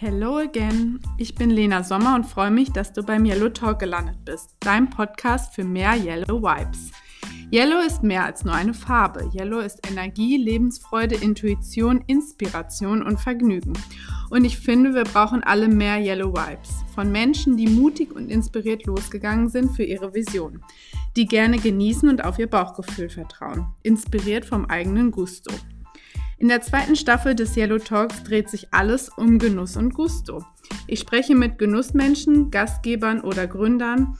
Hello again, ich bin Lena Sommer und freue mich, dass du beim Yellow Talk gelandet bist, dein Podcast für mehr Yellow Vibes. Yellow ist mehr als nur eine Farbe. Yellow ist Energie, Lebensfreude, Intuition, Inspiration und Vergnügen. Und ich finde, wir brauchen alle mehr Yellow Vibes. Von Menschen, die mutig und inspiriert losgegangen sind für ihre Vision. Die gerne genießen und auf ihr Bauchgefühl vertrauen. Inspiriert vom eigenen Gusto. In der zweiten Staffel des Yellow Talks dreht sich alles um Genuss und Gusto. Ich spreche mit Genussmenschen, Gastgebern oder Gründern,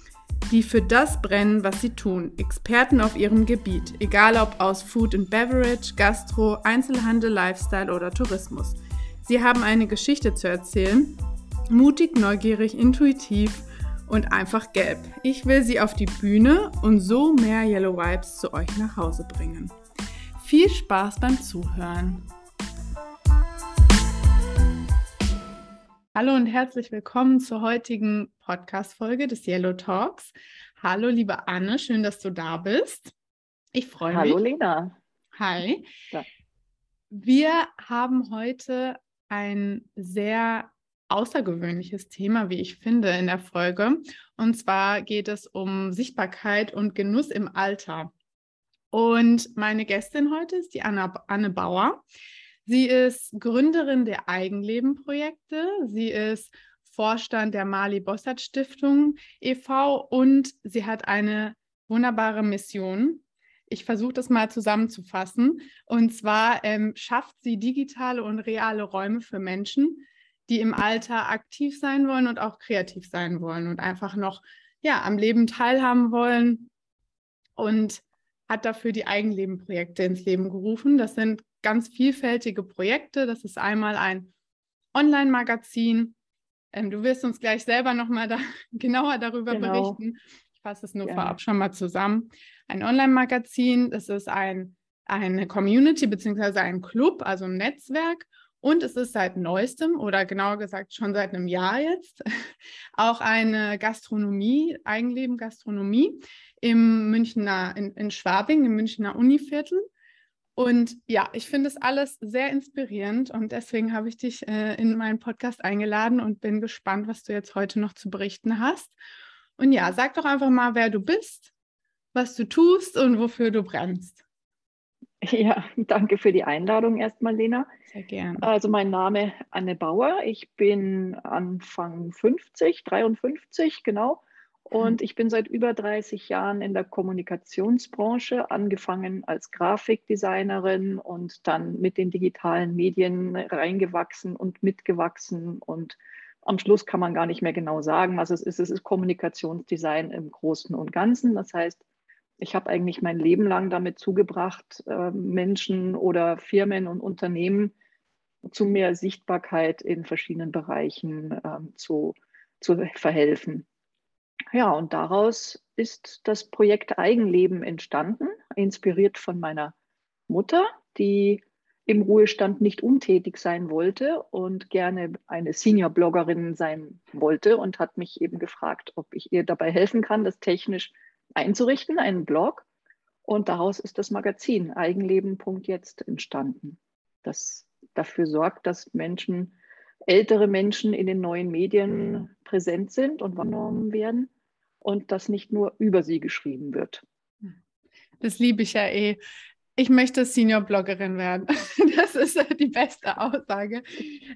die für das brennen, was sie tun, Experten auf ihrem Gebiet, egal ob aus Food and Beverage, Gastro, Einzelhandel, Lifestyle oder Tourismus. Sie haben eine Geschichte zu erzählen, mutig, neugierig, intuitiv und einfach gelb. Ich will sie auf die Bühne und so mehr Yellow Vibes zu euch nach Hause bringen. Viel Spaß beim Zuhören. Hallo und herzlich willkommen zur heutigen Podcast-Folge des Yellow Talks. Hallo, liebe Anne, schön, dass du da bist. Ich freue mich. Hallo, Lena. Hi. Ja. Wir haben heute ein sehr außergewöhnliches Thema, wie ich finde, in der Folge. Und zwar geht es um Sichtbarkeit und Genuss im Alter. Und meine Gästin heute ist die Anna, Anne Bauer. Sie ist Gründerin der Eigenleben-Projekte. Sie ist Vorstand der Mali Bossert Stiftung e.V. und sie hat eine wunderbare Mission. Ich versuche das mal zusammenzufassen. Und zwar ähm, schafft sie digitale und reale Räume für Menschen, die im Alter aktiv sein wollen und auch kreativ sein wollen und einfach noch ja, am Leben teilhaben wollen. Und hat dafür die Eigenleben-Projekte ins Leben gerufen. Das sind ganz vielfältige Projekte. Das ist einmal ein Online-Magazin. Ähm, du wirst uns gleich selber nochmal da, genauer darüber genau. berichten. Ich fasse es nur ja. vorab schon mal zusammen. Ein Online-Magazin, das ist ein, eine Community bzw. ein Club, also ein Netzwerk. Und es ist seit neuestem oder genauer gesagt schon seit einem Jahr jetzt auch eine Gastronomie, Eigenleben Gastronomie, im Münchner, in, in Schwabing, im Münchner Univiertel. Und ja, ich finde es alles sehr inspirierend und deswegen habe ich dich äh, in meinen Podcast eingeladen und bin gespannt, was du jetzt heute noch zu berichten hast. Und ja, sag doch einfach mal, wer du bist, was du tust und wofür du brennst. Ja, danke für die Einladung erstmal, Lena. Sehr gerne. Also mein Name Anne Bauer. Ich bin Anfang 50, 53 genau und ich bin seit über 30 Jahren in der Kommunikationsbranche, angefangen als Grafikdesignerin und dann mit den digitalen Medien reingewachsen und mitgewachsen. Und am Schluss kann man gar nicht mehr genau sagen, was es ist. Es ist Kommunikationsdesign im Großen und Ganzen. Das heißt, ich habe eigentlich mein Leben lang damit zugebracht, äh, Menschen oder Firmen und Unternehmen zu mehr Sichtbarkeit in verschiedenen Bereichen ähm, zu, zu verhelfen. Ja, und daraus ist das Projekt Eigenleben entstanden, inspiriert von meiner Mutter, die im Ruhestand nicht untätig sein wollte und gerne eine Senior-Bloggerin sein wollte und hat mich eben gefragt, ob ich ihr dabei helfen kann, das technisch einzurichten, einen Blog. Und daraus ist das Magazin Eigenleben.jetzt entstanden, das dafür sorgt, dass Menschen, ältere Menschen in den neuen Medien präsent sind und wahrgenommen werden und dass nicht nur über sie geschrieben wird. Das liebe ich ja eh. Ich möchte Senior-Bloggerin werden. Das ist die beste Aussage.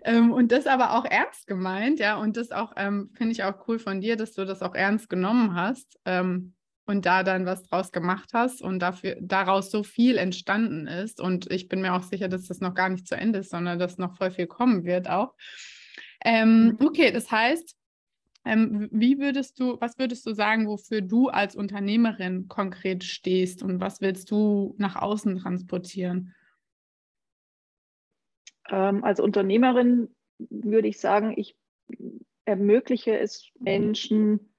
Ähm, und das aber auch ernst gemeint, ja. Und das auch, ähm, finde ich auch cool von dir, dass du das auch ernst genommen hast ähm, und da dann was draus gemacht hast und dafür, daraus so viel entstanden ist. Und ich bin mir auch sicher, dass das noch gar nicht zu Ende ist, sondern dass noch voll viel kommen wird auch. Mhm. okay, das heißt, ähm, wie würdest du, was würdest du sagen, wofür du als Unternehmerin konkret stehst und was willst du nach außen transportieren? Ähm, als Unternehmerin würde ich sagen, ich ermögliche es Menschen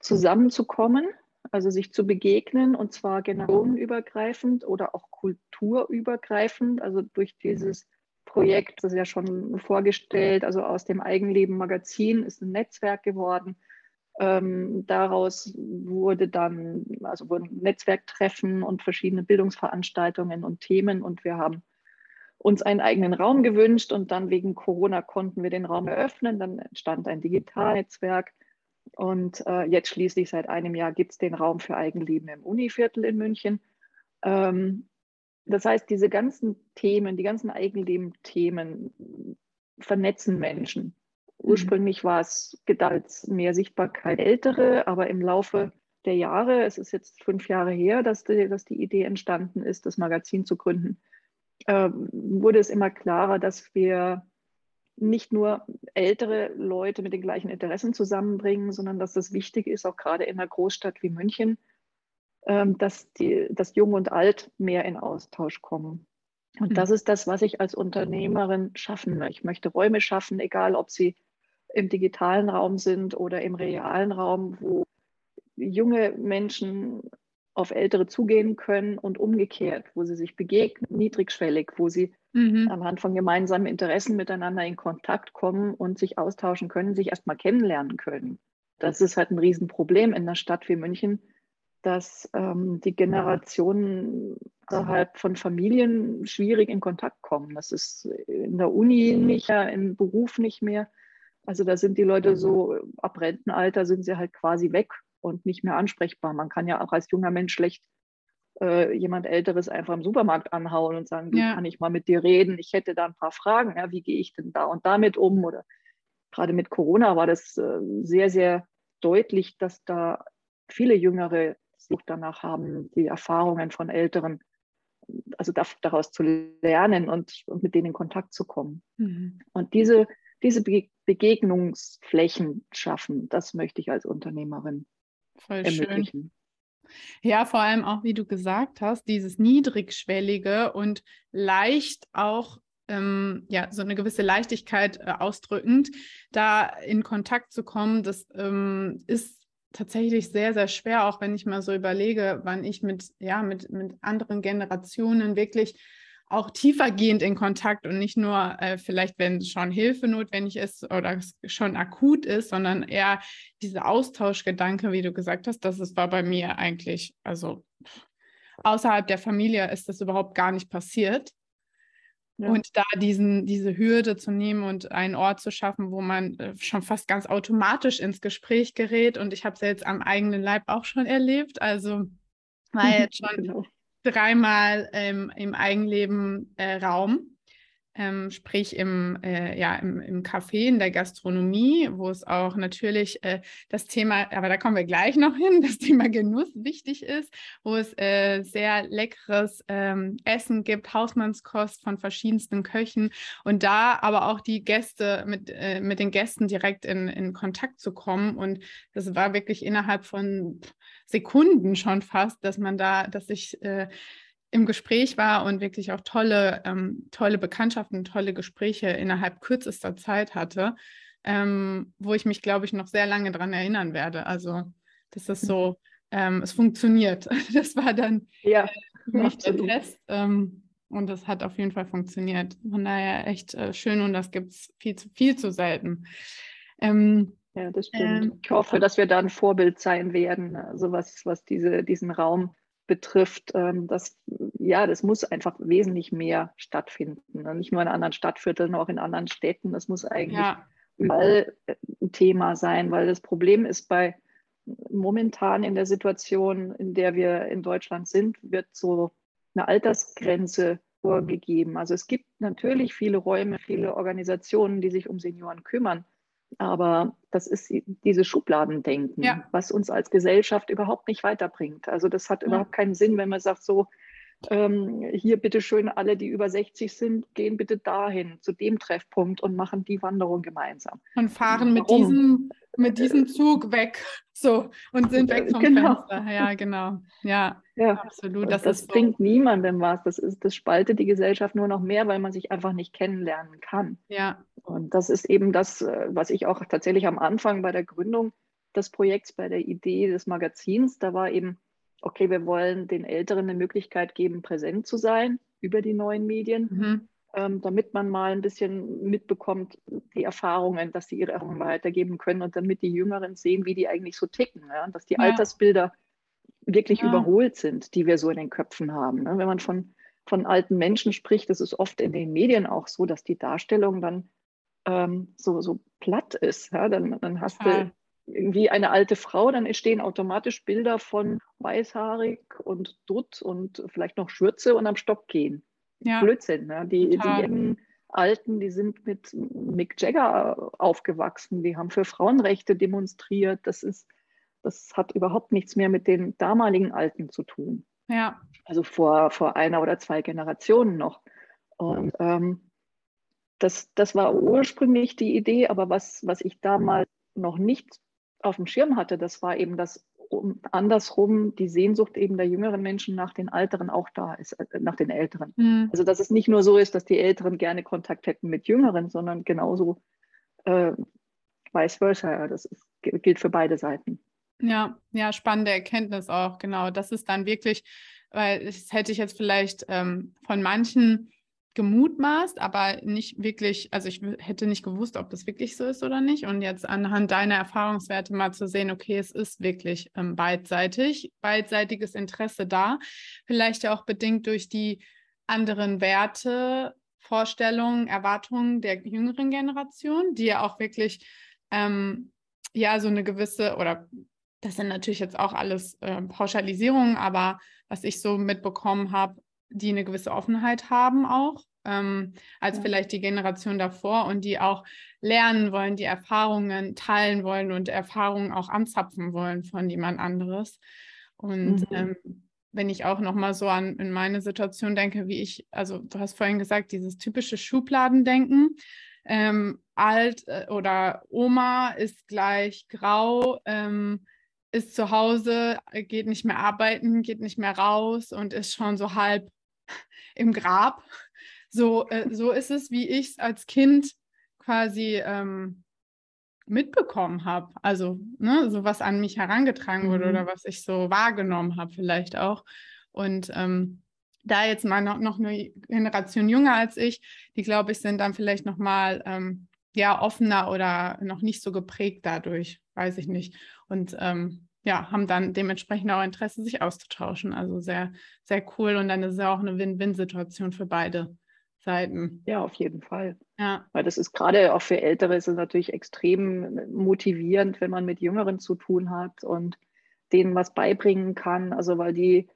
zusammenzukommen, also sich zu begegnen und zwar generationenübergreifend oder auch kulturübergreifend, also durch dieses Projekt, das ist ja schon vorgestellt, also aus dem Eigenleben Magazin ist ein Netzwerk geworden. Ähm, daraus wurde dann, also wurden Netzwerktreffen und verschiedene Bildungsveranstaltungen und Themen und wir haben uns einen eigenen Raum gewünscht und dann wegen Corona konnten wir den Raum eröffnen. Dann entstand ein Digitalnetzwerk und äh, jetzt schließlich seit einem Jahr gibt es den Raum für Eigenleben im Univiertel in München. Ähm, das heißt, diese ganzen Themen, die ganzen Eigenleben-Themen vernetzen Menschen. Mhm. Ursprünglich war es gedacht mehr Sichtbarkeit ältere, aber im Laufe der Jahre, es ist jetzt fünf Jahre her, dass die, dass die Idee entstanden ist, das Magazin zu gründen, äh, wurde es immer klarer, dass wir nicht nur ältere Leute mit den gleichen Interessen zusammenbringen, sondern dass es wichtig ist, auch gerade in einer Großstadt wie München, ähm, dass, die, dass Jung und Alt mehr in Austausch kommen. Und mhm. das ist das, was ich als Unternehmerin schaffen möchte. Ich möchte Räume schaffen, egal ob sie im digitalen Raum sind oder im realen Raum, wo junge Menschen auf Ältere zugehen können und umgekehrt, wo sie sich begegnen, niedrigschwellig, wo sie mhm. anhand von gemeinsamen Interessen miteinander in Kontakt kommen und sich austauschen können, sich erstmal kennenlernen können. Das ist halt ein Riesenproblem in einer Stadt wie München, dass ähm, die Generationen innerhalb von Familien schwierig in Kontakt kommen. Das ist in der Uni nicht mehr, im Beruf nicht mehr. Also da sind die Leute so, ab Rentenalter sind sie halt quasi weg und nicht mehr ansprechbar. Man kann ja auch als junger Mensch schlecht äh, jemand Älteres einfach im Supermarkt anhauen und sagen, ja. kann ich mal mit dir reden? Ich hätte da ein paar Fragen. Ja, wie gehe ich denn da und damit um? Oder gerade mit Corona war das äh, sehr, sehr deutlich, dass da viele Jüngere Sucht danach haben, die Erfahrungen von Älteren, also daraus zu lernen und, und mit denen in Kontakt zu kommen. Mhm. Und diese, diese Begegnungsflächen schaffen, das möchte ich als Unternehmerin Voll ermöglichen. Schön. Ja, vor allem auch, wie du gesagt hast, dieses niedrigschwellige und leicht auch ähm, ja, so eine gewisse Leichtigkeit äh, ausdrückend, da in Kontakt zu kommen, das ähm, ist tatsächlich sehr, sehr schwer, auch wenn ich mal so überlege, wann ich mit, ja, mit, mit anderen Generationen wirklich auch tiefergehend in Kontakt und nicht nur äh, vielleicht, wenn schon Hilfe notwendig ist oder schon akut ist, sondern eher dieser Austauschgedanke, wie du gesagt hast, das ist, war bei mir eigentlich, also außerhalb der Familie ist das überhaupt gar nicht passiert. Ja. Und da diesen, diese Hürde zu nehmen und einen Ort zu schaffen, wo man äh, schon fast ganz automatisch ins Gespräch gerät. Und ich habe es ja jetzt am eigenen Leib auch schon erlebt. Also war jetzt schon genau dreimal ähm, im Eigenleben äh, Raum, ähm, sprich im, äh, ja, im, im Café, in der Gastronomie, wo es auch natürlich äh, das Thema, aber da kommen wir gleich noch hin, das Thema Genuss wichtig ist, wo es äh, sehr leckeres ähm, Essen gibt, Hausmannskost von verschiedensten Köchen und da aber auch die Gäste mit, äh, mit den Gästen direkt in, in Kontakt zu kommen. Und das war wirklich innerhalb von Sekunden schon fast, dass man da, dass ich äh, im Gespräch war und wirklich auch tolle, ähm, tolle Bekanntschaften, tolle Gespräche innerhalb kürzester Zeit hatte, ähm, wo ich mich, glaube ich, noch sehr lange daran erinnern werde. Also das ist so, ähm, es funktioniert. Das war dann ja, äh, der Test. Ähm, und das hat auf jeden Fall funktioniert. Von daher echt äh, schön und das gibt es viel zu, viel zu selten. Ähm, ja, das stimmt. Ähm, ich hoffe, dass wir da ein Vorbild sein werden, also was, was diese, diesen Raum betrifft. Ähm, das, ja, das muss einfach wesentlich mehr stattfinden. Ne? Nicht nur in anderen Stadtvierteln, auch in anderen Städten. Das muss eigentlich ja. überall äh, ein Thema sein, weil das Problem ist bei momentan in der Situation, in der wir in Deutschland sind, wird so eine Altersgrenze vorgegeben. Also es gibt natürlich viele Räume, viele Organisationen, die sich um Senioren kümmern. Aber das ist dieses Schubladendenken, ja. was uns als Gesellschaft überhaupt nicht weiterbringt. Also das hat ja. überhaupt keinen Sinn, wenn man sagt, so, ähm, hier bitte schön alle, die über 60 sind, gehen bitte dahin, zu dem Treffpunkt und machen die Wanderung gemeinsam. Und fahren mit diesem, mit diesem Zug weg. So, und sind weg vom genau. Fenster. Ja, genau. Ja, ja. absolut. Das, das bringt so. niemandem was. Das, ist, das spaltet die Gesellschaft nur noch mehr, weil man sich einfach nicht kennenlernen kann. Ja. Und das ist eben das, äh, was ich auch tatsächlich am Anfang bei der Gründung des Projekts, bei der Idee des Magazins, da war eben, okay, wir wollen den Älteren eine Möglichkeit geben, präsent zu sein über die neuen Medien. Mhm ähm, damit man mal ein bisschen mitbekommt, die Erfahrungen, dass sie ihre Erfahrungen weitergeben können und damit die Jüngeren sehen, wie die eigentlich so ticken, ja? dass die ja. Altersbilder wirklich ja. überholt sind, die wir so in den Köpfen haben. Ne? Wenn man von von alten Menschen spricht, das ist oft in den Medien auch so, dass die Darstellung dann ähm, so, so platt ist. Ja? Dann, dann hast ja. du irgendwie eine alte Frau, dann entstehen automatisch Bilder von weißhaarig und dutt und vielleicht noch Schürze und am Stock gehen. Ja. Blödsinn. Ne? Die, die Alten, die sind mit Mick Jagger aufgewachsen, die haben für Frauenrechte demonstriert. Das ist, das hat überhaupt nichts mehr mit den damaligen Alten zu tun. Ja. Also vor, vor einer oder zwei Generationen noch. Und ähm, das, das war ursprünglich die Idee, aber was, was ich damals noch nicht auf dem Schirm hatte, das war eben, dass um, andersrum die Sehnsucht eben der jüngeren Menschen nach den Älteren auch da ist, äh, nach den Älteren. Mhm. Also dass es nicht nur so ist, dass die Älteren gerne Kontakt hätten mit Jüngeren, sondern genauso äh, vice versa. Das ist, gilt für beide Seiten. Ja, ja, spannende Erkenntnis auch, genau. Das ist dann wirklich, weil das hätte ich jetzt vielleicht ähm, von manchen gemutmaßt, aber nicht wirklich, also ich hätte nicht gewusst, ob das wirklich so ist oder nicht. Und jetzt anhand deiner Erfahrungswerte mal zu sehen, okay, es ist wirklich ähm, beidseitig, beidseitiges Interesse da, vielleicht ja auch bedingt durch die anderen Werte, Vorstellungen, Erwartungen der jüngeren Generation, die ja auch wirklich ähm, ja so eine gewisse oder das sind natürlich jetzt auch alles äh, Pauschalisierungen, aber was ich so mitbekommen habe, die eine gewisse Offenheit haben auch, ähm, als ja. vielleicht die Generation davor und die auch lernen wollen, die Erfahrungen teilen wollen und Erfahrungen auch anzapfen wollen von jemand anderes. Und mhm. ähm, wenn ich auch noch mal so an in meine Situation denke, wie ich, also du hast vorhin gesagt, dieses typische Schubladendenken, ähm, alt äh, oder Oma ist gleich grau, ähm, ist zu Hause, geht nicht mehr arbeiten, geht nicht mehr raus und ist schon so halb im Grab. So, äh, so ist es, wie ich es als Kind quasi ähm, mitbekommen habe. Also, ne, so was an mich herangetragen wurde mhm. oder was ich so wahrgenommen habe, vielleicht auch. Und ähm, da jetzt mal noch, noch eine Generation jünger als ich, die glaube ich, sind dann vielleicht noch mal ähm, ja offener oder noch nicht so geprägt dadurch, weiß ich nicht. Und ähm, ja, haben dann dementsprechend auch Interesse, sich auszutauschen. Also sehr, sehr cool. Und dann ist es ja auch eine Win-Win-Situation für beide Seiten. Ja, auf jeden Fall. Ja. Weil das ist gerade auch für Ältere ist es natürlich extrem motivierend, wenn man mit Jüngeren zu tun hat und denen was beibringen kann. Also weil die,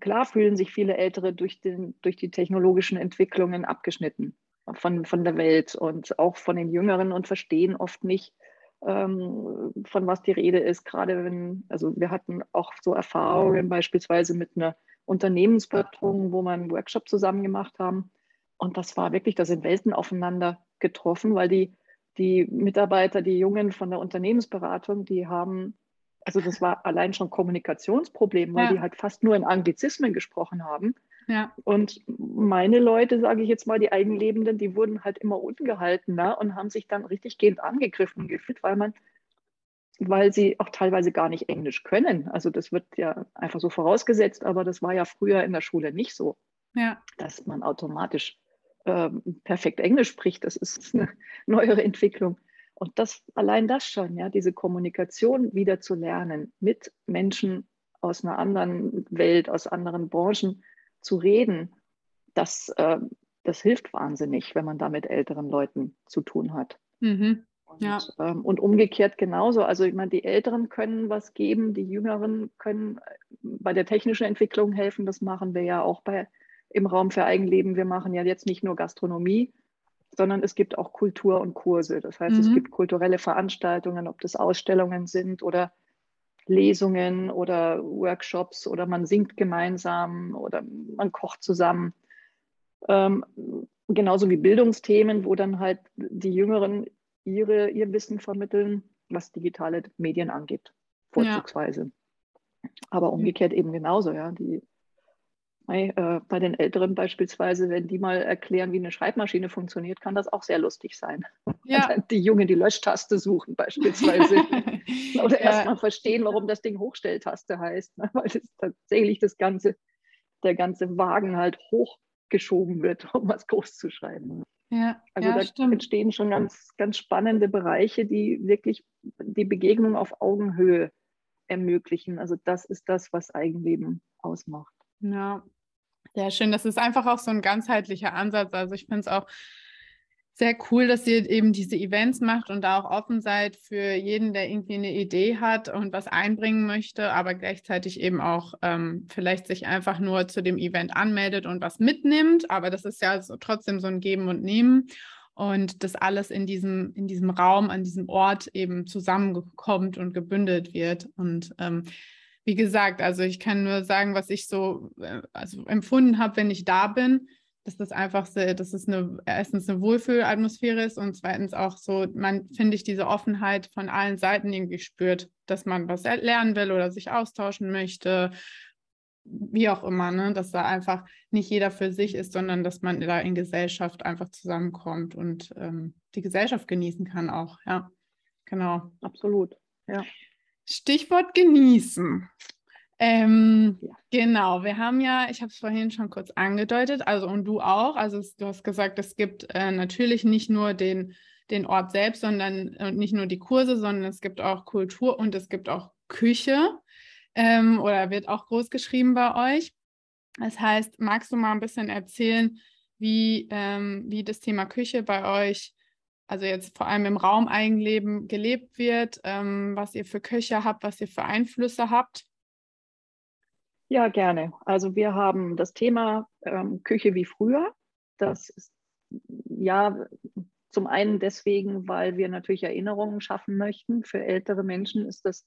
klar fühlen sich viele Ältere durch, den, durch die technologischen Entwicklungen abgeschnitten von, von der Welt und auch von den Jüngeren und verstehen oft nicht, ähm, von was die Rede ist, gerade wenn, also wir hatten auch so Erfahrungen beispielsweise mit einer Unternehmensberatung, wo wir einen Workshop zusammen gemacht haben. Und das war wirklich, da sind Welten aufeinander getroffen, weil die, die Mitarbeiter, die Jungen von der Unternehmensberatung, die haben, also das war allein schon Kommunikationsproblem, weil ja. die halt fast nur in Anglizismen gesprochen haben. Ja. Und meine Leute, sage ich jetzt mal, die Eigenlebenden, die wurden halt immer ungehaltener und haben sich dann richtig gehend angegriffen gefühlt, weil man, weil sie auch teilweise gar nicht Englisch können. Also das wird ja einfach so vorausgesetzt, aber das war ja früher in der Schule nicht so, ja. dass man automatisch äh, perfekt Englisch spricht. Das ist eine neuere Entwicklung. Und das, allein das schon, ja, diese Kommunikation wieder zu lernen mit Menschen aus einer anderen Welt, aus anderen Branchen, zu reden, das, äh, das hilft wahnsinnig, wenn man da mit älteren Leuten zu tun hat. Mhm. Und, ja. ähm, und umgekehrt genauso. Also ich meine, die Älteren können was geben, die Jüngeren können äh, bei der technischen Entwicklung helfen. Das machen wir ja auch bei, im Raum für Eigenleben. Wir machen ja jetzt nicht nur Gastronomie, sondern es gibt auch Kultur und Kurse. Das heißt, mhm. es gibt kulturelle Veranstaltungen, ob das Ausstellungen sind oder Lesungen oder Workshops oder man singt gemeinsam oder man kocht zusammen. Ähm, genauso wie Bildungsthemen, wo dann halt die Jüngeren ihre, ihr Wissen vermitteln, was digitale Medien angeht, vorzugsweise. Ja. Aber umgekehrt eben genauso, ja. Die bei, äh, bei den Älteren beispielsweise, wenn die mal erklären, wie eine Schreibmaschine funktioniert, kann das auch sehr lustig sein. Ja. Die Jungen die Löschtaste suchen beispielsweise. Oder ja. erstmal verstehen, warum das Ding Hochstelltaste heißt. Ne? Weil das tatsächlich das ganze, der ganze Wagen halt hochgeschoben wird, um was groß zu schreiben. Ja, also ja, da stimmt. entstehen schon ganz, ganz spannende Bereiche, die wirklich die Begegnung auf Augenhöhe ermöglichen. Also das ist das, was Eigenleben ausmacht. Ja, Sehr schön. Das ist einfach auch so ein ganzheitlicher Ansatz. Also ich finde es auch sehr cool, dass ihr eben diese Events macht und da auch offen seid für jeden, der irgendwie eine Idee hat und was einbringen möchte, aber gleichzeitig eben auch ähm, vielleicht sich einfach nur zu dem Event anmeldet und was mitnimmt. Aber das ist ja so, trotzdem so ein Geben und Nehmen und das alles in diesem, in diesem Raum, an diesem Ort eben zusammenkommt und gebündelt wird. Und ähm, wie gesagt, also ich kann nur sagen, was ich so äh, also empfunden habe, wenn ich da bin dass das einfach so, dass es eine, erstens eine Wohlfühlatmosphäre ist und zweitens auch so, man, finde ich, diese Offenheit von allen Seiten irgendwie spürt, dass man was lernen will oder sich austauschen möchte, wie auch immer, ne? dass da einfach nicht jeder für sich ist, sondern dass man da in Gesellschaft einfach zusammenkommt und ähm, die Gesellschaft genießen kann auch, ja. Genau. Absolut, ja. Stichwort genießen. Ähm, ja. Genau, wir haben ja, ich habe es vorhin schon kurz angedeutet, also und du auch, also du hast gesagt, es gibt äh, natürlich nicht nur den, den Ort selbst, sondern und nicht nur die Kurse, sondern es gibt auch Kultur und es gibt auch Küche ähm, oder wird auch groß geschrieben bei euch. Das heißt, magst du mal ein bisschen erzählen, wie, ähm, wie das Thema Küche bei euch, also jetzt vor allem im Raumeigenleben gelebt wird, ähm, was ihr für Köche habt, was ihr für Einflüsse habt? Ja, gerne. Also wir haben das Thema ähm, Küche wie früher. Das ist ja zum einen deswegen, weil wir natürlich Erinnerungen schaffen möchten. Für ältere Menschen ist das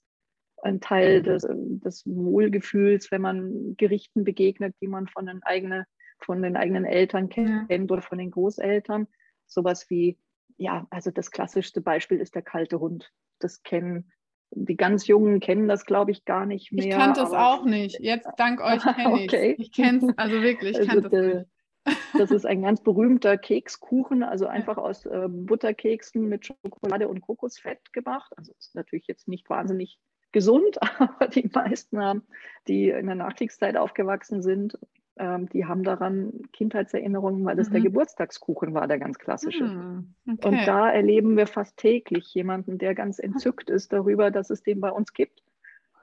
ein Teil des, des Wohlgefühls, wenn man Gerichten begegnet, die man von den, eigene, von den eigenen Eltern kennt ja. oder von den Großeltern. Sowas wie, ja, also das klassischste Beispiel ist der kalte Hund. Das kennen die ganz Jungen kennen das, glaube ich, gar nicht mehr. Ich kannte es auch nicht. Jetzt dank euch kenne ich okay. Ich kenne es, also wirklich, ich also kannte es Das ist ein ganz berühmter Kekskuchen, also einfach aus äh, Butterkeksen mit Schokolade und Kokosfett gemacht. Also ist natürlich jetzt nicht wahnsinnig gesund, aber die meisten haben, die in der Nachkriegszeit aufgewachsen sind, ähm, die haben daran Kindheitserinnerungen, weil das mhm. der Geburtstagskuchen war, der ganz klassische. Mhm. Okay. Und da erleben wir fast täglich jemanden, der ganz entzückt ist darüber, dass es den bei uns gibt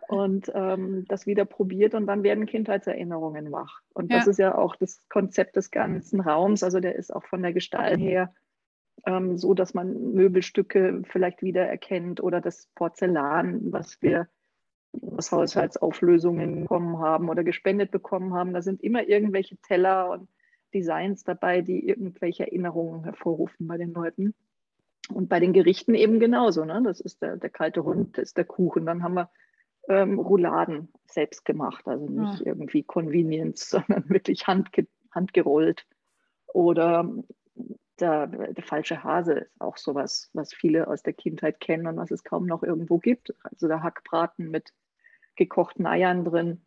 und ähm, das wieder probiert und dann werden Kindheitserinnerungen wach. Und ja. das ist ja auch das Konzept des ganzen Raums. Also der ist auch von der Gestalt her ähm, so, dass man Möbelstücke vielleicht wieder erkennt oder das Porzellan, was wir aus Haushaltsauflösungen bekommen haben oder gespendet bekommen haben. Da sind immer irgendwelche Teller und Designs dabei, die irgendwelche Erinnerungen hervorrufen bei den Leuten. Und bei den Gerichten eben genauso. Ne? Das ist der, der kalte Hund, das ist der Kuchen. Dann haben wir ähm, Rouladen selbst gemacht, also nicht ja. irgendwie Convenience, sondern wirklich handge handgerollt. Oder der, der, falsche Hase ist auch sowas, was viele aus der Kindheit kennen und was es kaum noch irgendwo gibt. Also der Hackbraten mit gekochten Eiern drin.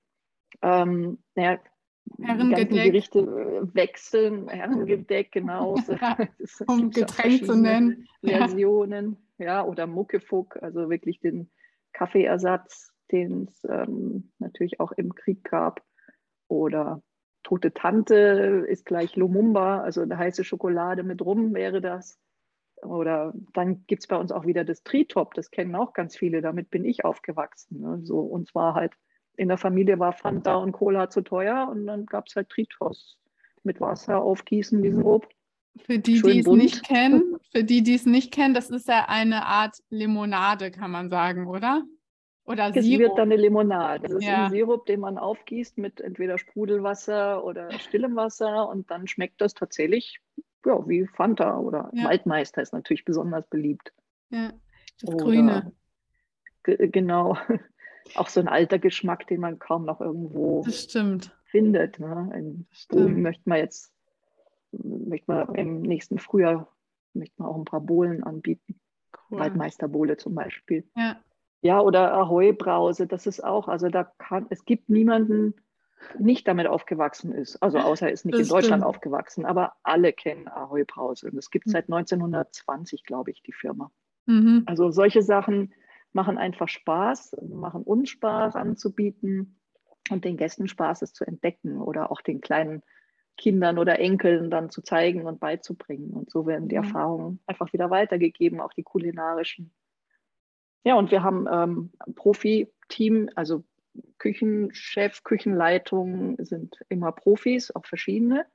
Ähm, naja, die ganzen Gerichte äh, wechseln, Herrengedeck, genau. um Getränk zu nennen. Versionen, ja. ja, oder Muckefuck, also wirklich den Kaffeeersatz, den es ähm, natürlich auch im Krieg gab. Oder Tote Tante ist gleich Lumumba, also eine heiße Schokolade mit Rum wäre das. Oder dann gibt es bei uns auch wieder das Tritop, das kennen auch ganz viele, damit bin ich aufgewachsen. Ne? So, und zwar halt in der Familie war Fanta und Cola zu teuer und dann gab es halt Tritos mit Wasser aufgießen, wie Sirup. Für die, die es nicht kennen, für die, die es nicht kennen, das ist ja eine Art Limonade, kann man sagen, oder? Oder es Sirup. wird dann eine Limonade. Das ist ja. ein Sirup, den man aufgießt mit entweder Sprudelwasser oder stillem Wasser und dann schmeckt das tatsächlich ja, wie Fanta oder ja. Waldmeister ist natürlich besonders beliebt. Ja, das oder, Grüne. Genau. Auch so ein alter Geschmack, den man kaum noch irgendwo findet. Ne? In Bohlen möchte man jetzt möchte man im nächsten Frühjahr möchte man auch ein paar Bohlen anbieten. Cool. Waldmeisterbohle zum Beispiel. Ja. Ja, oder Ahoi-Brause, das ist auch, also da kann, es gibt niemanden, nicht damit aufgewachsen ist. Also außer er ist nicht das in Deutschland stimmt. aufgewachsen, aber alle kennen Ahoi Brause. Und es gibt hm. seit 1920, glaube ich, die Firma. Mhm. Also solche Sachen machen einfach Spaß, machen uns Spaß anzubieten und den Gästen Spaß, es zu entdecken oder auch den kleinen Kindern oder Enkeln dann zu zeigen und beizubringen. Und so werden die mhm. Erfahrungen einfach wieder weitergegeben, auch die kulinarischen. Ja, und wir haben ähm, Profi-Team, also Küchenchef, Küchenleitung sind immer Profis, auch verschiedene.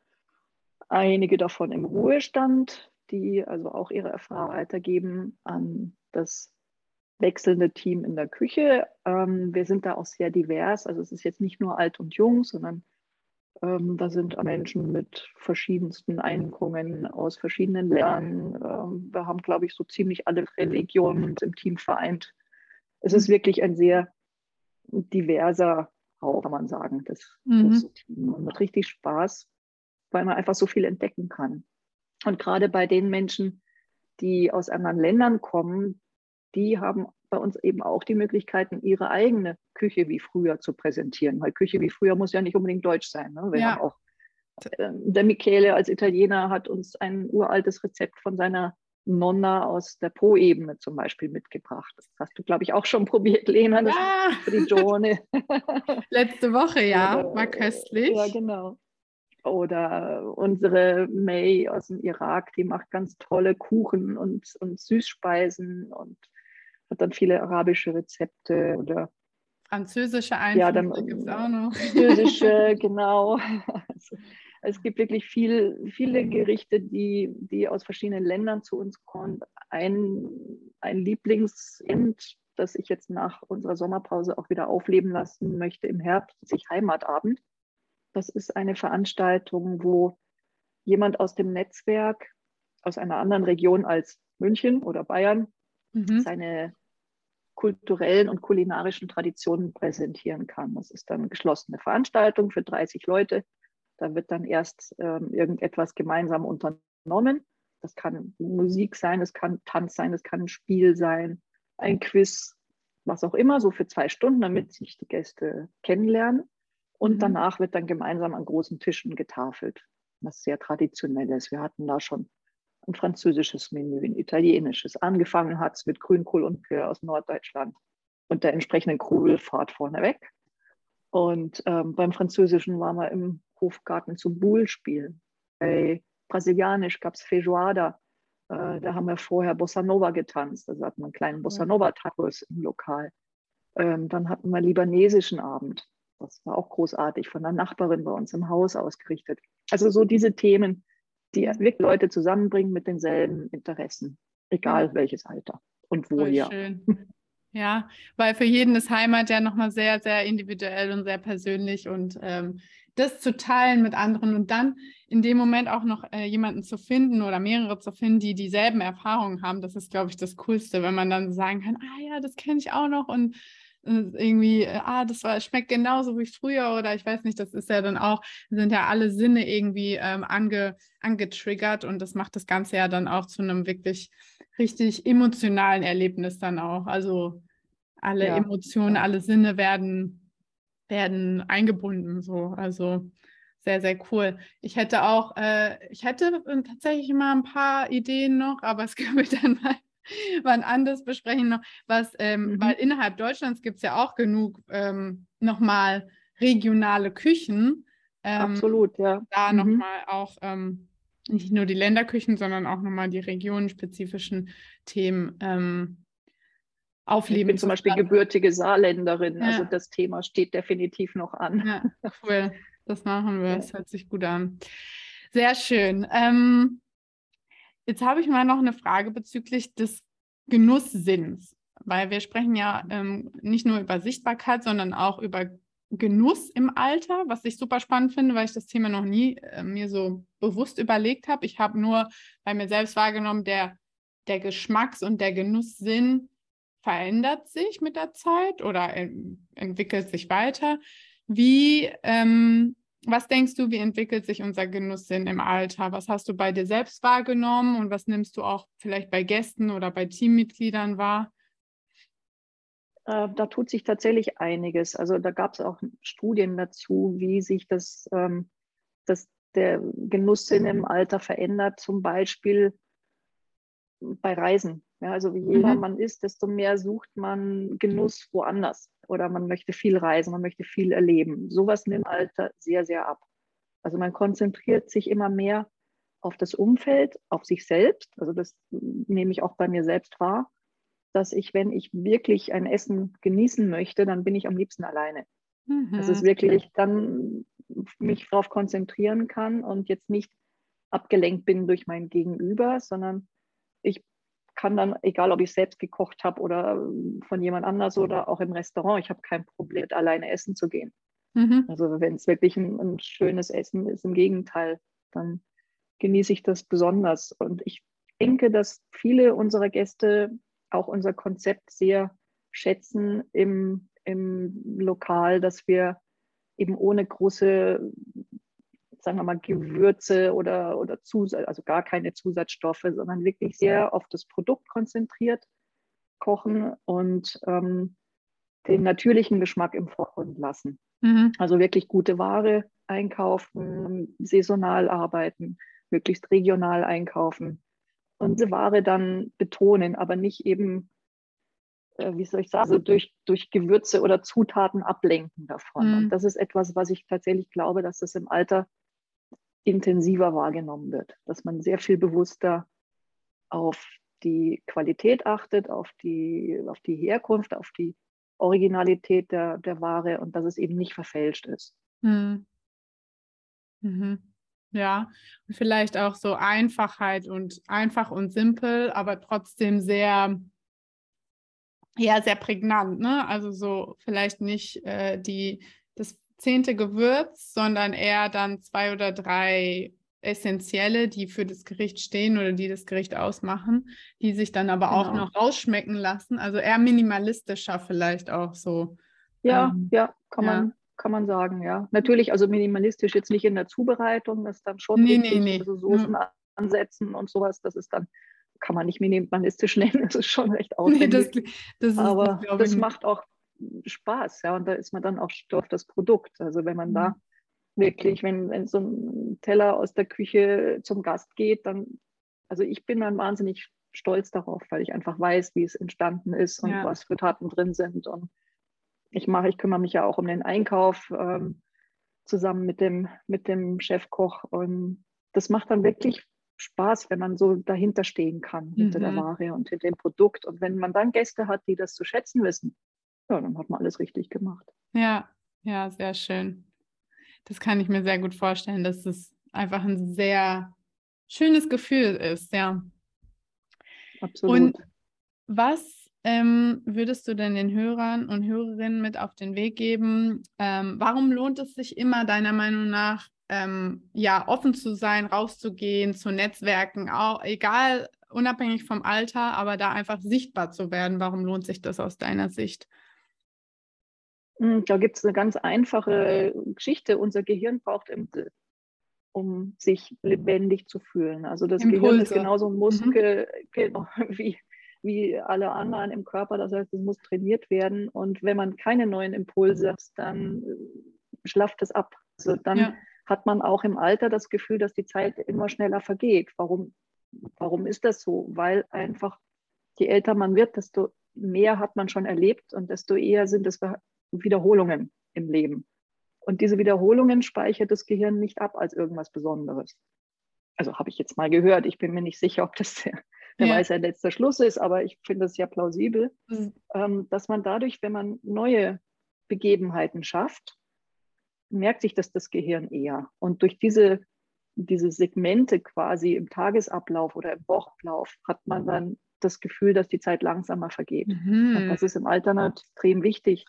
Einige davon im Ruhestand, die also auch ihre Erfahrung weitergeben an das wechselnde Team in der Küche. Ähm, wir sind da auch sehr divers. Also es ist jetzt nicht nur alt und jung, sondern ähm, da sind Menschen mit verschiedensten Einkommens aus verschiedenen Ländern. Ähm, wir haben, glaube ich, so ziemlich alle Religionen im Team vereint. Es ist wirklich ein sehr diverser Raum, kann man sagen, das, mhm. das Team. Und macht richtig Spaß, weil man einfach so viel entdecken kann. Und gerade bei den Menschen, die aus anderen Ländern kommen, die haben bei uns eben auch die Möglichkeiten, ihre eigene Küche wie früher zu präsentieren. Weil Küche wie früher muss ja nicht unbedingt deutsch sein. Ne? Wir ja. haben auch, äh, der Michele als Italiener hat uns ein uraltes Rezept von seiner Nonna aus der Po-Ebene zum Beispiel mitgebracht. Das hast du, glaube ich, auch schon probiert, Lena, das ja. Prigione. Letzte Woche, ja, Oder, war köstlich. Ja, genau. Oder unsere May aus dem Irak, die macht ganz tolle Kuchen und, und Süßspeisen und hat dann viele arabische Rezepte oder französische Einflüsse ja, gibt es auch noch. Französische, genau. Also, es gibt wirklich viel, viele Gerichte, die, die aus verschiedenen Ländern zu uns kommen. Ein, ein Lieblingsend, das ich jetzt nach unserer Sommerpause auch wieder aufleben lassen möchte im Herbst, sich Heimatabend. Das ist eine Veranstaltung, wo jemand aus dem Netzwerk aus einer anderen Region als München oder Bayern mhm. seine kulturellen und kulinarischen Traditionen präsentieren kann. Das ist dann eine geschlossene Veranstaltung für 30 Leute. Da wird dann erst ähm, irgendetwas gemeinsam unternommen. Das kann Musik sein, es kann Tanz sein, es kann ein Spiel sein, ein Quiz, was auch immer, so für zwei Stunden, damit sich die Gäste kennenlernen. Und mhm. danach wird dann gemeinsam an großen Tischen getafelt, was sehr traditionell ist. Wir hatten da schon ein französisches Menü, ein italienisches. Angefangen hat es mit Grünkohl und Pür aus Norddeutschland und der entsprechenden Kohlfahrt vorneweg. Und ähm, beim Französischen waren wir im Hofgarten zum Boule-Spielen. Bei Brasilianisch gab es Feijoada. Äh, da haben wir vorher Bossa Nova getanzt. Also hatten wir einen kleinen Bossa Nova-Tacos im Lokal. Ähm, dann hatten wir libanesischen Abend. Das war auch großartig, von einer Nachbarin bei uns im Haus ausgerichtet. Also so diese Themen, die wirklich Leute zusammenbringen mit denselben Interessen, egal welches Alter und woher. Schön. Ja, weil für jeden ist Heimat ja nochmal sehr, sehr individuell und sehr persönlich und ähm, das zu teilen mit anderen und dann in dem Moment auch noch äh, jemanden zu finden oder mehrere zu finden, die dieselben Erfahrungen haben, das ist, glaube ich, das Coolste, wenn man dann sagen kann, ah ja, das kenne ich auch noch und irgendwie, äh, ah, das war, schmeckt genauso wie früher oder ich weiß nicht, das ist ja dann auch, sind ja alle Sinne irgendwie ähm, ange, angetriggert und das macht das Ganze ja dann auch zu einem wirklich richtig emotionalen Erlebnis dann auch. Also alle ja. Emotionen, alle Sinne werden, werden eingebunden, so, also sehr, sehr cool. Ich hätte auch, äh, ich hätte tatsächlich mal ein paar Ideen noch, aber es können wir dann mal wann anders besprechen noch, was, ähm, mhm. weil innerhalb Deutschlands gibt es ja auch genug ähm, nochmal regionale Küchen. Ähm, Absolut, ja. Da mhm. nochmal auch ähm, nicht nur die Länderküchen, sondern auch nochmal die regionenspezifischen Themen ähm, aufleben. Ich bin zum Beispiel gebürtige Saarländerin, ja. also das Thema steht definitiv noch an. Ja, cool. Das machen wir. Das hört sich gut an. Sehr schön. Ähm, Jetzt habe ich mal noch eine Frage bezüglich des Genusssinns, weil wir sprechen ja ähm, nicht nur über Sichtbarkeit, sondern auch über Genuss im Alter, was ich super spannend finde, weil ich das Thema noch nie äh, mir so bewusst überlegt habe. Ich habe nur bei mir selbst wahrgenommen, der, der Geschmacks- und der Genusssinn verändert sich mit der Zeit oder äh, entwickelt sich weiter. Wie ähm, was denkst du, wie entwickelt sich unser Genusssinn im Alter? Was hast du bei dir selbst wahrgenommen und was nimmst du auch vielleicht bei Gästen oder bei Teammitgliedern wahr? Äh, da tut sich tatsächlich einiges. Also da gab es auch Studien dazu, wie sich das, ähm, das der Genusssinn im Alter verändert, zum Beispiel bei Reisen. Ja, also je jünger mhm. man ist, desto mehr sucht man Genuss woanders oder man möchte viel reisen, man möchte viel erleben. Sowas nimmt im Alter sehr, sehr ab. Also man konzentriert sich immer mehr auf das Umfeld, auf sich selbst. Also das nehme ich auch bei mir selbst wahr, dass ich, wenn ich wirklich ein Essen genießen möchte, dann bin ich am liebsten alleine. Mhm. Das ist wirklich dann mich darauf konzentrieren kann und jetzt nicht abgelenkt bin durch mein Gegenüber, sondern ich kann dann, egal ob ich selbst gekocht habe oder von jemand anders oder auch im Restaurant, ich habe kein Problem, alleine essen zu gehen. Mhm. Also wenn es wirklich ein, ein, schönes Essen ist, im Gegenteil, dann genieße ich das besonders. Und ich denke, dass viele unserer Gäste auch unser Konzept sehr schätzen im, im Lokal, dass wir eben ohne große, sagen wir mal, Gewürze oder, oder Zusatz, also gar keine Zusatzstoffe, sondern wirklich sehr auf das Produkt konzentriert kochen und ähm, den natürlichen Geschmack im Vordergrund lassen. Mhm. Also wirklich gute Ware einkaufen, saisonal arbeiten, möglichst regional einkaufen und diese Ware dann betonen, aber nicht eben, äh, wie soll ich sagen, also durch, durch Gewürze oder Zutaten ablenken davon. Mhm. Und das ist etwas, was ich tatsächlich glaube, dass das im Alter intensiver wahrgenommen wird, dass man sehr viel bewusster auf die Qualität achtet, auf die, auf die Herkunft, auf die Originalität der, der Ware und dass es eben nicht verfälscht ist. Mhm. Mhm. Ja, vielleicht auch so Einfachheit und einfach und simpel, aber trotzdem sehr, ja, sehr prägnant, ne? Also so vielleicht nicht äh, die, das zehnte Gewürz, sondern eher dann zwei oder drei essentielle, die für das Gericht stehen oder die das Gericht ausmachen, die sich dann aber genau. auch noch rausschmecken lassen. Also eher minimalistischer vielleicht auch so. Ja, ähm, ja, kann ja. man kann man sagen, ja. Natürlich, also minimalistisch jetzt nicht in der Zubereitung, das ist dann schon nee, nee, nee. also Soßen ja. ansetzen und sowas, das ist dann, kann man nicht minimalistisch nennen, das ist schon recht aufwendig. Nee, das, das ist, Aber das macht auch Spaß, ja, und da ist man dann auch auf das Produkt. Also wenn man mhm. da wirklich, wenn, wenn so ein Teller aus der Küche zum Gast geht, dann, also ich bin dann wahnsinnig stolz darauf, weil ich einfach weiß, wie es entstanden ist und ja. was für Taten drin sind und ich mache, ich kümmere mich ja auch um den Einkauf ähm, zusammen mit dem, mit dem Chefkoch. Und das macht dann wirklich Spaß, wenn man so dahinter stehen kann, hinter mhm. der Ware und hinter dem Produkt. Und wenn man dann Gäste hat, die das zu schätzen wissen, ja, dann hat man alles richtig gemacht. Ja, ja, sehr schön. Das kann ich mir sehr gut vorstellen, dass es einfach ein sehr schönes Gefühl ist, ja. Absolut. Und was ähm, würdest du denn den Hörern und Hörerinnen mit auf den Weg geben? Ähm, warum lohnt es sich immer deiner Meinung nach, ähm, ja, offen zu sein, rauszugehen, zu Netzwerken, auch, egal, unabhängig vom Alter, aber da einfach sichtbar zu werden? Warum lohnt sich das aus deiner Sicht? Hm, da gibt es eine ganz einfache Geschichte. Unser Gehirn braucht um sich lebendig zu fühlen. Also das Impulse. Gehirn ist genauso ein. Muskel mhm. wie, wie alle anderen im Körper. Das heißt, es muss trainiert werden. Und wenn man keine neuen Impulse hat, dann äh, schlaft es ab. Also dann ja. hat man auch im Alter das Gefühl, dass die Zeit immer schneller vergeht. Warum, warum ist das so? Weil einfach, je älter man wird, desto mehr hat man schon erlebt und desto eher sind es Wiederholungen im Leben. Und diese Wiederholungen speichert das Gehirn nicht ab als irgendwas Besonderes. Also habe ich jetzt mal gehört. Ich bin mir nicht sicher, ob das der der ja. weiß ja letzter Schluss ist, aber ich finde es ja plausibel, mhm. ähm, dass man dadurch, wenn man neue Begebenheiten schafft, merkt sich das das Gehirn eher. Und durch diese, diese Segmente quasi im Tagesablauf oder im Wochenlauf hat man dann das Gefühl, dass die Zeit langsamer vergeht. Mhm. Und das ist im Alter extrem wichtig.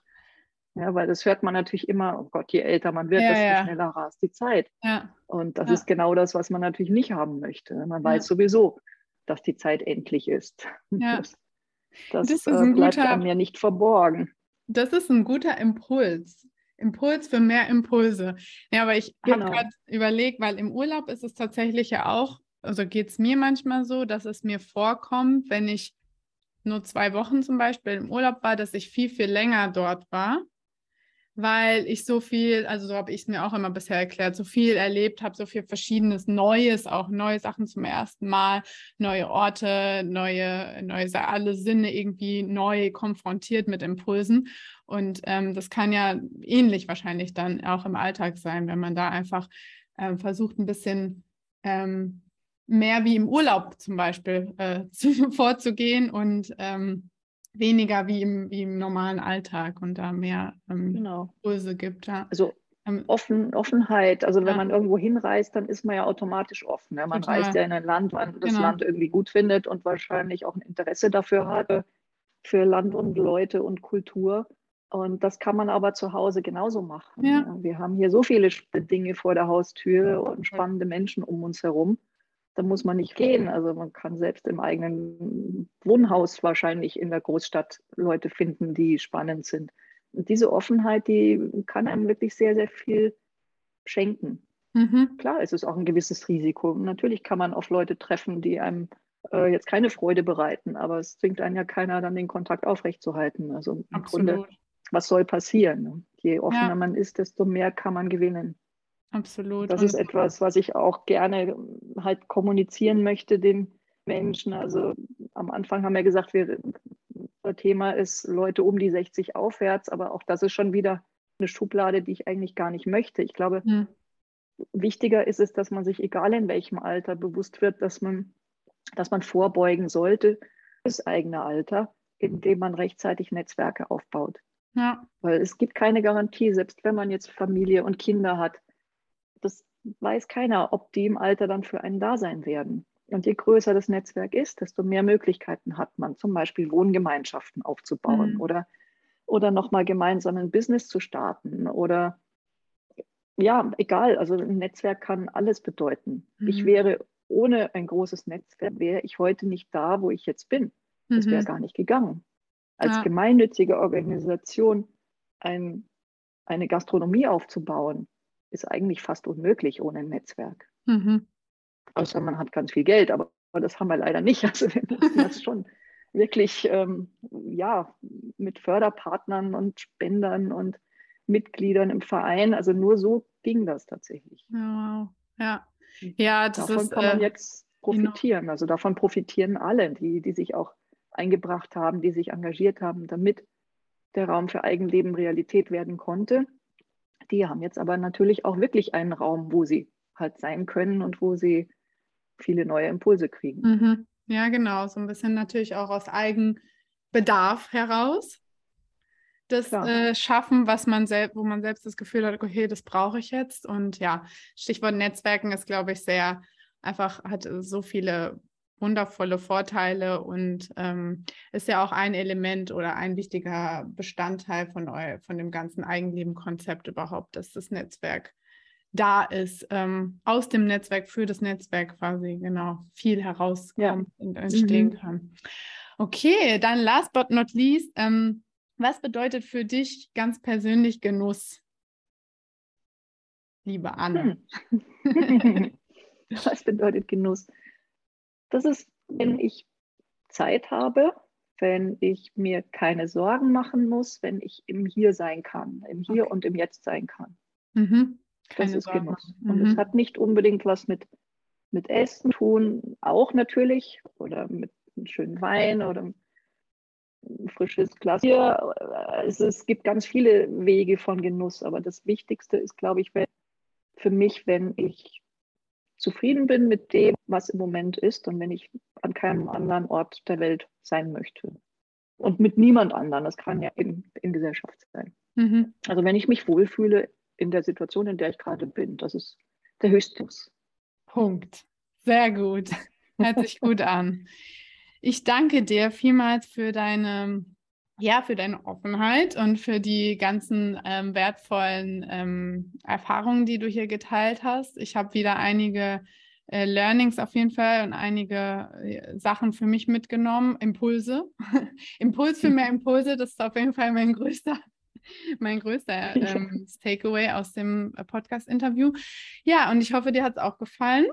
Ja, weil das hört man natürlich immer, oh Gott, je älter man wird, ja, desto ja. schneller rast die Zeit. Ja. Und das ist genau das, was man natürlich nicht haben möchte. Man weiß sowieso, dass die Zeit endlich ist. Ja. Das, das, das äh, bleibt guter, einem ja nicht verborgen. Das ist ein guter Impuls. Impuls für mehr Impulse. Ja, aber ich genau. habe gerade überlegt, weil im Urlaub ist es tatsächlich ja auch, also geht es mir manchmal so, dass es mir vorkommt, wenn ich nur zwei Wochen zum Beispiel im Urlaub war, dass ich viel, viel länger dort war weil ich so viel, also so habe ich es mir auch immer bisher erklärt, so viel erlebt habe, so viel Verschiedenes, Neues, auch neue Sachen zum ersten Mal, neue Orte, neue, neue, alle Sinne irgendwie neu konfrontiert mit Impulsen. Und ähm, das kann ja ähnlich wahrscheinlich dann auch im Alltag sein, wenn man da einfach ähm, versucht, ein bisschen ähm, mehr wie im Urlaub zum Beispiel äh, zu, vorzugehen und ähm, weniger wie im, wie im normalen Alltag und da mehr ähm, genau. Kurse gibt. Ja. Also ähm, Offen, Offenheit, also wenn ja. man irgendwo hinreist, dann ist man ja automatisch offen. Ne? Man Total. reist ja in ein Land, man das genau. Land irgendwie gut findet und wahrscheinlich auch ein Interesse dafür hat, für Land und Leute und Kultur. Und das kann man aber zu Hause genauso machen. Ja. Wir haben hier so viele Dinge vor der Haustür und spannende Menschen um uns herum. Da muss man nicht gehen. Also man kann selbst im eigenen Wohnhaus wahrscheinlich in der Großstadt Leute finden, die spannend sind. Und diese Offenheit, die kann einem wirklich sehr, sehr viel schenken. Mhm. Klar, es ist auch ein gewisses Risiko. Natürlich kann man auf Leute treffen, die einem äh, jetzt keine Freude bereiten, aber es zwingt einen ja keiner, dann den Kontakt aufrechtzuerhalten. Also im Absolut. Grunde, was soll passieren? Je offener ja. man ist, desto mehr kann man gewinnen. Absolut. Das ist etwas, was ich auch gerne halt kommunizieren möchte den Menschen. Also am Anfang haben wir gesagt, wir, unser Thema ist Leute um die 60 aufwärts, aber auch das ist schon wieder eine Schublade, die ich eigentlich gar nicht möchte. Ich glaube, hm. wichtiger ist es, dass man sich, egal in welchem Alter, bewusst wird, dass man, dass man vorbeugen sollte, das eigene Alter, indem man rechtzeitig Netzwerke aufbaut. Ja. Weil es gibt keine Garantie, selbst wenn man jetzt Familie und Kinder hat, weiß keiner, ob die im Alter dann für einen da sein werden. Und je größer das Netzwerk ist, desto mehr Möglichkeiten hat man, zum Beispiel Wohngemeinschaften aufzubauen mhm. oder, oder nochmal gemeinsam ein Business zu starten oder ja, egal. Also ein Netzwerk kann alles bedeuten. Mhm. Ich wäre ohne ein großes Netzwerk, wäre ich heute nicht da, wo ich jetzt bin. Das wäre mhm. gar nicht gegangen. Als ja. gemeinnützige Organisation ein, eine Gastronomie aufzubauen, ist eigentlich fast unmöglich ohne ein Netzwerk. Mhm. Außer man hat ganz viel Geld, aber, das haben wir leider nicht. Also wir müssen das schon wirklich ähm, ja, mit Förderpartnern und Spendern und Mitgliedern im Verein. Also nur so ging das tatsächlich. Wow. Ja, ja das davon ist, kann man äh, jetzt profitieren. Genau. Also davon profitieren alle, die, die sich auch eingebracht haben, die sich engagiert haben, damit der Raum für Eigenleben Realität werden konnte. Die haben jetzt aber natürlich auch wirklich einen Raum, wo sie halt sein können und wo sie viele neue Impulse kriegen. Mhm. Ja, genau. So ein bisschen natürlich auch aus Eigenbedarf heraus. Das äh, Schaffen, was man selbst, wo man selbst das Gefühl hat, okay, das brauche ich jetzt. Und ja, Stichwort Netzwerken ist, glaube ich, sehr einfach, hat so viele wundervolle Vorteile und ähm, ist ja auch ein Element oder ein wichtiger Bestandteil von, eu von dem ganzen Eigenleben-Konzept überhaupt, dass das Netzwerk da ist, ähm, aus dem Netzwerk für das Netzwerk quasi genau viel herauskommt ja. und entstehen mhm. kann. Okay, dann last but not least, ähm, was bedeutet für dich ganz persönlich Genuss, liebe Anne? Hm. was bedeutet Genuss? Das ist, wenn ich Zeit habe, wenn ich mir keine Sorgen machen muss, wenn ich im Hier sein kann, im Hier okay. und im Jetzt sein kann. Mhm. das ist Sorgen. Genuss. Mhm. Und es mhm. hat nicht unbedingt was mit, mit Essen tun, auch natürlich, oder mit einem schönen Wein oder ein frisches Glas Bier. Es, es gibt ganz viele Wege von Genuss, aber das Wichtigste ist, glaube ich, wenn, für mich, wenn ich zufrieden bin mit dem, was im Moment ist und wenn ich an keinem anderen Ort der Welt sein möchte. Und mit niemand anderen, das kann ja in, in Gesellschaft sein. Mhm. Also wenn ich mich wohlfühle in der Situation, in der ich gerade bin, das ist der Höchstens. Punkt. Sehr gut. Hört sich gut an. Ich danke dir vielmals für deine ja, für deine Offenheit und für die ganzen ähm, wertvollen ähm, Erfahrungen, die du hier geteilt hast. Ich habe wieder einige äh, Learnings auf jeden Fall und einige äh, Sachen für mich mitgenommen. Impulse. Impuls für mehr Impulse, das ist auf jeden Fall mein größter, mein größter ähm, Takeaway aus dem äh, Podcast-Interview. Ja, und ich hoffe, dir hat es auch gefallen.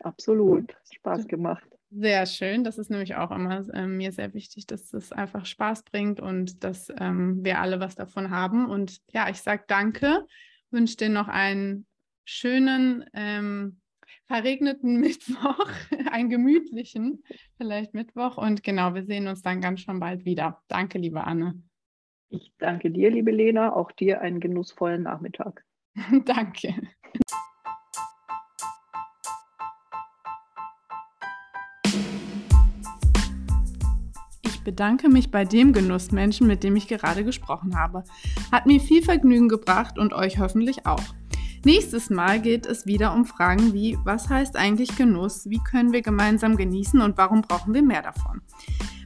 Absolut. Spaß gemacht. Sehr schön. Das ist nämlich auch immer äh, mir sehr wichtig, dass es einfach Spaß bringt und dass ähm, wir alle was davon haben. Und ja, ich sage danke, wünsche dir noch einen schönen, ähm, verregneten Mittwoch, einen gemütlichen vielleicht Mittwoch. Und genau, wir sehen uns dann ganz schon bald wieder. Danke, liebe Anne. Ich danke dir, liebe Lena, auch dir einen genussvollen Nachmittag. danke. Bedanke mich bei dem Genussmenschen, mit dem ich gerade gesprochen habe. Hat mir viel Vergnügen gebracht und euch hoffentlich auch. Nächstes Mal geht es wieder um Fragen wie, was heißt eigentlich Genuss? Wie können wir gemeinsam genießen und warum brauchen wir mehr davon?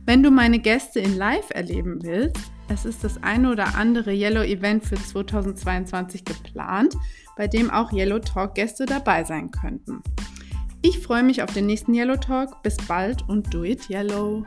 Wenn du meine Gäste in Live erleben willst, es ist das eine oder andere Yellow Event für 2022 geplant, bei dem auch Yellow Talk Gäste dabei sein könnten. Ich freue mich auf den nächsten Yellow Talk. Bis bald und do it yellow!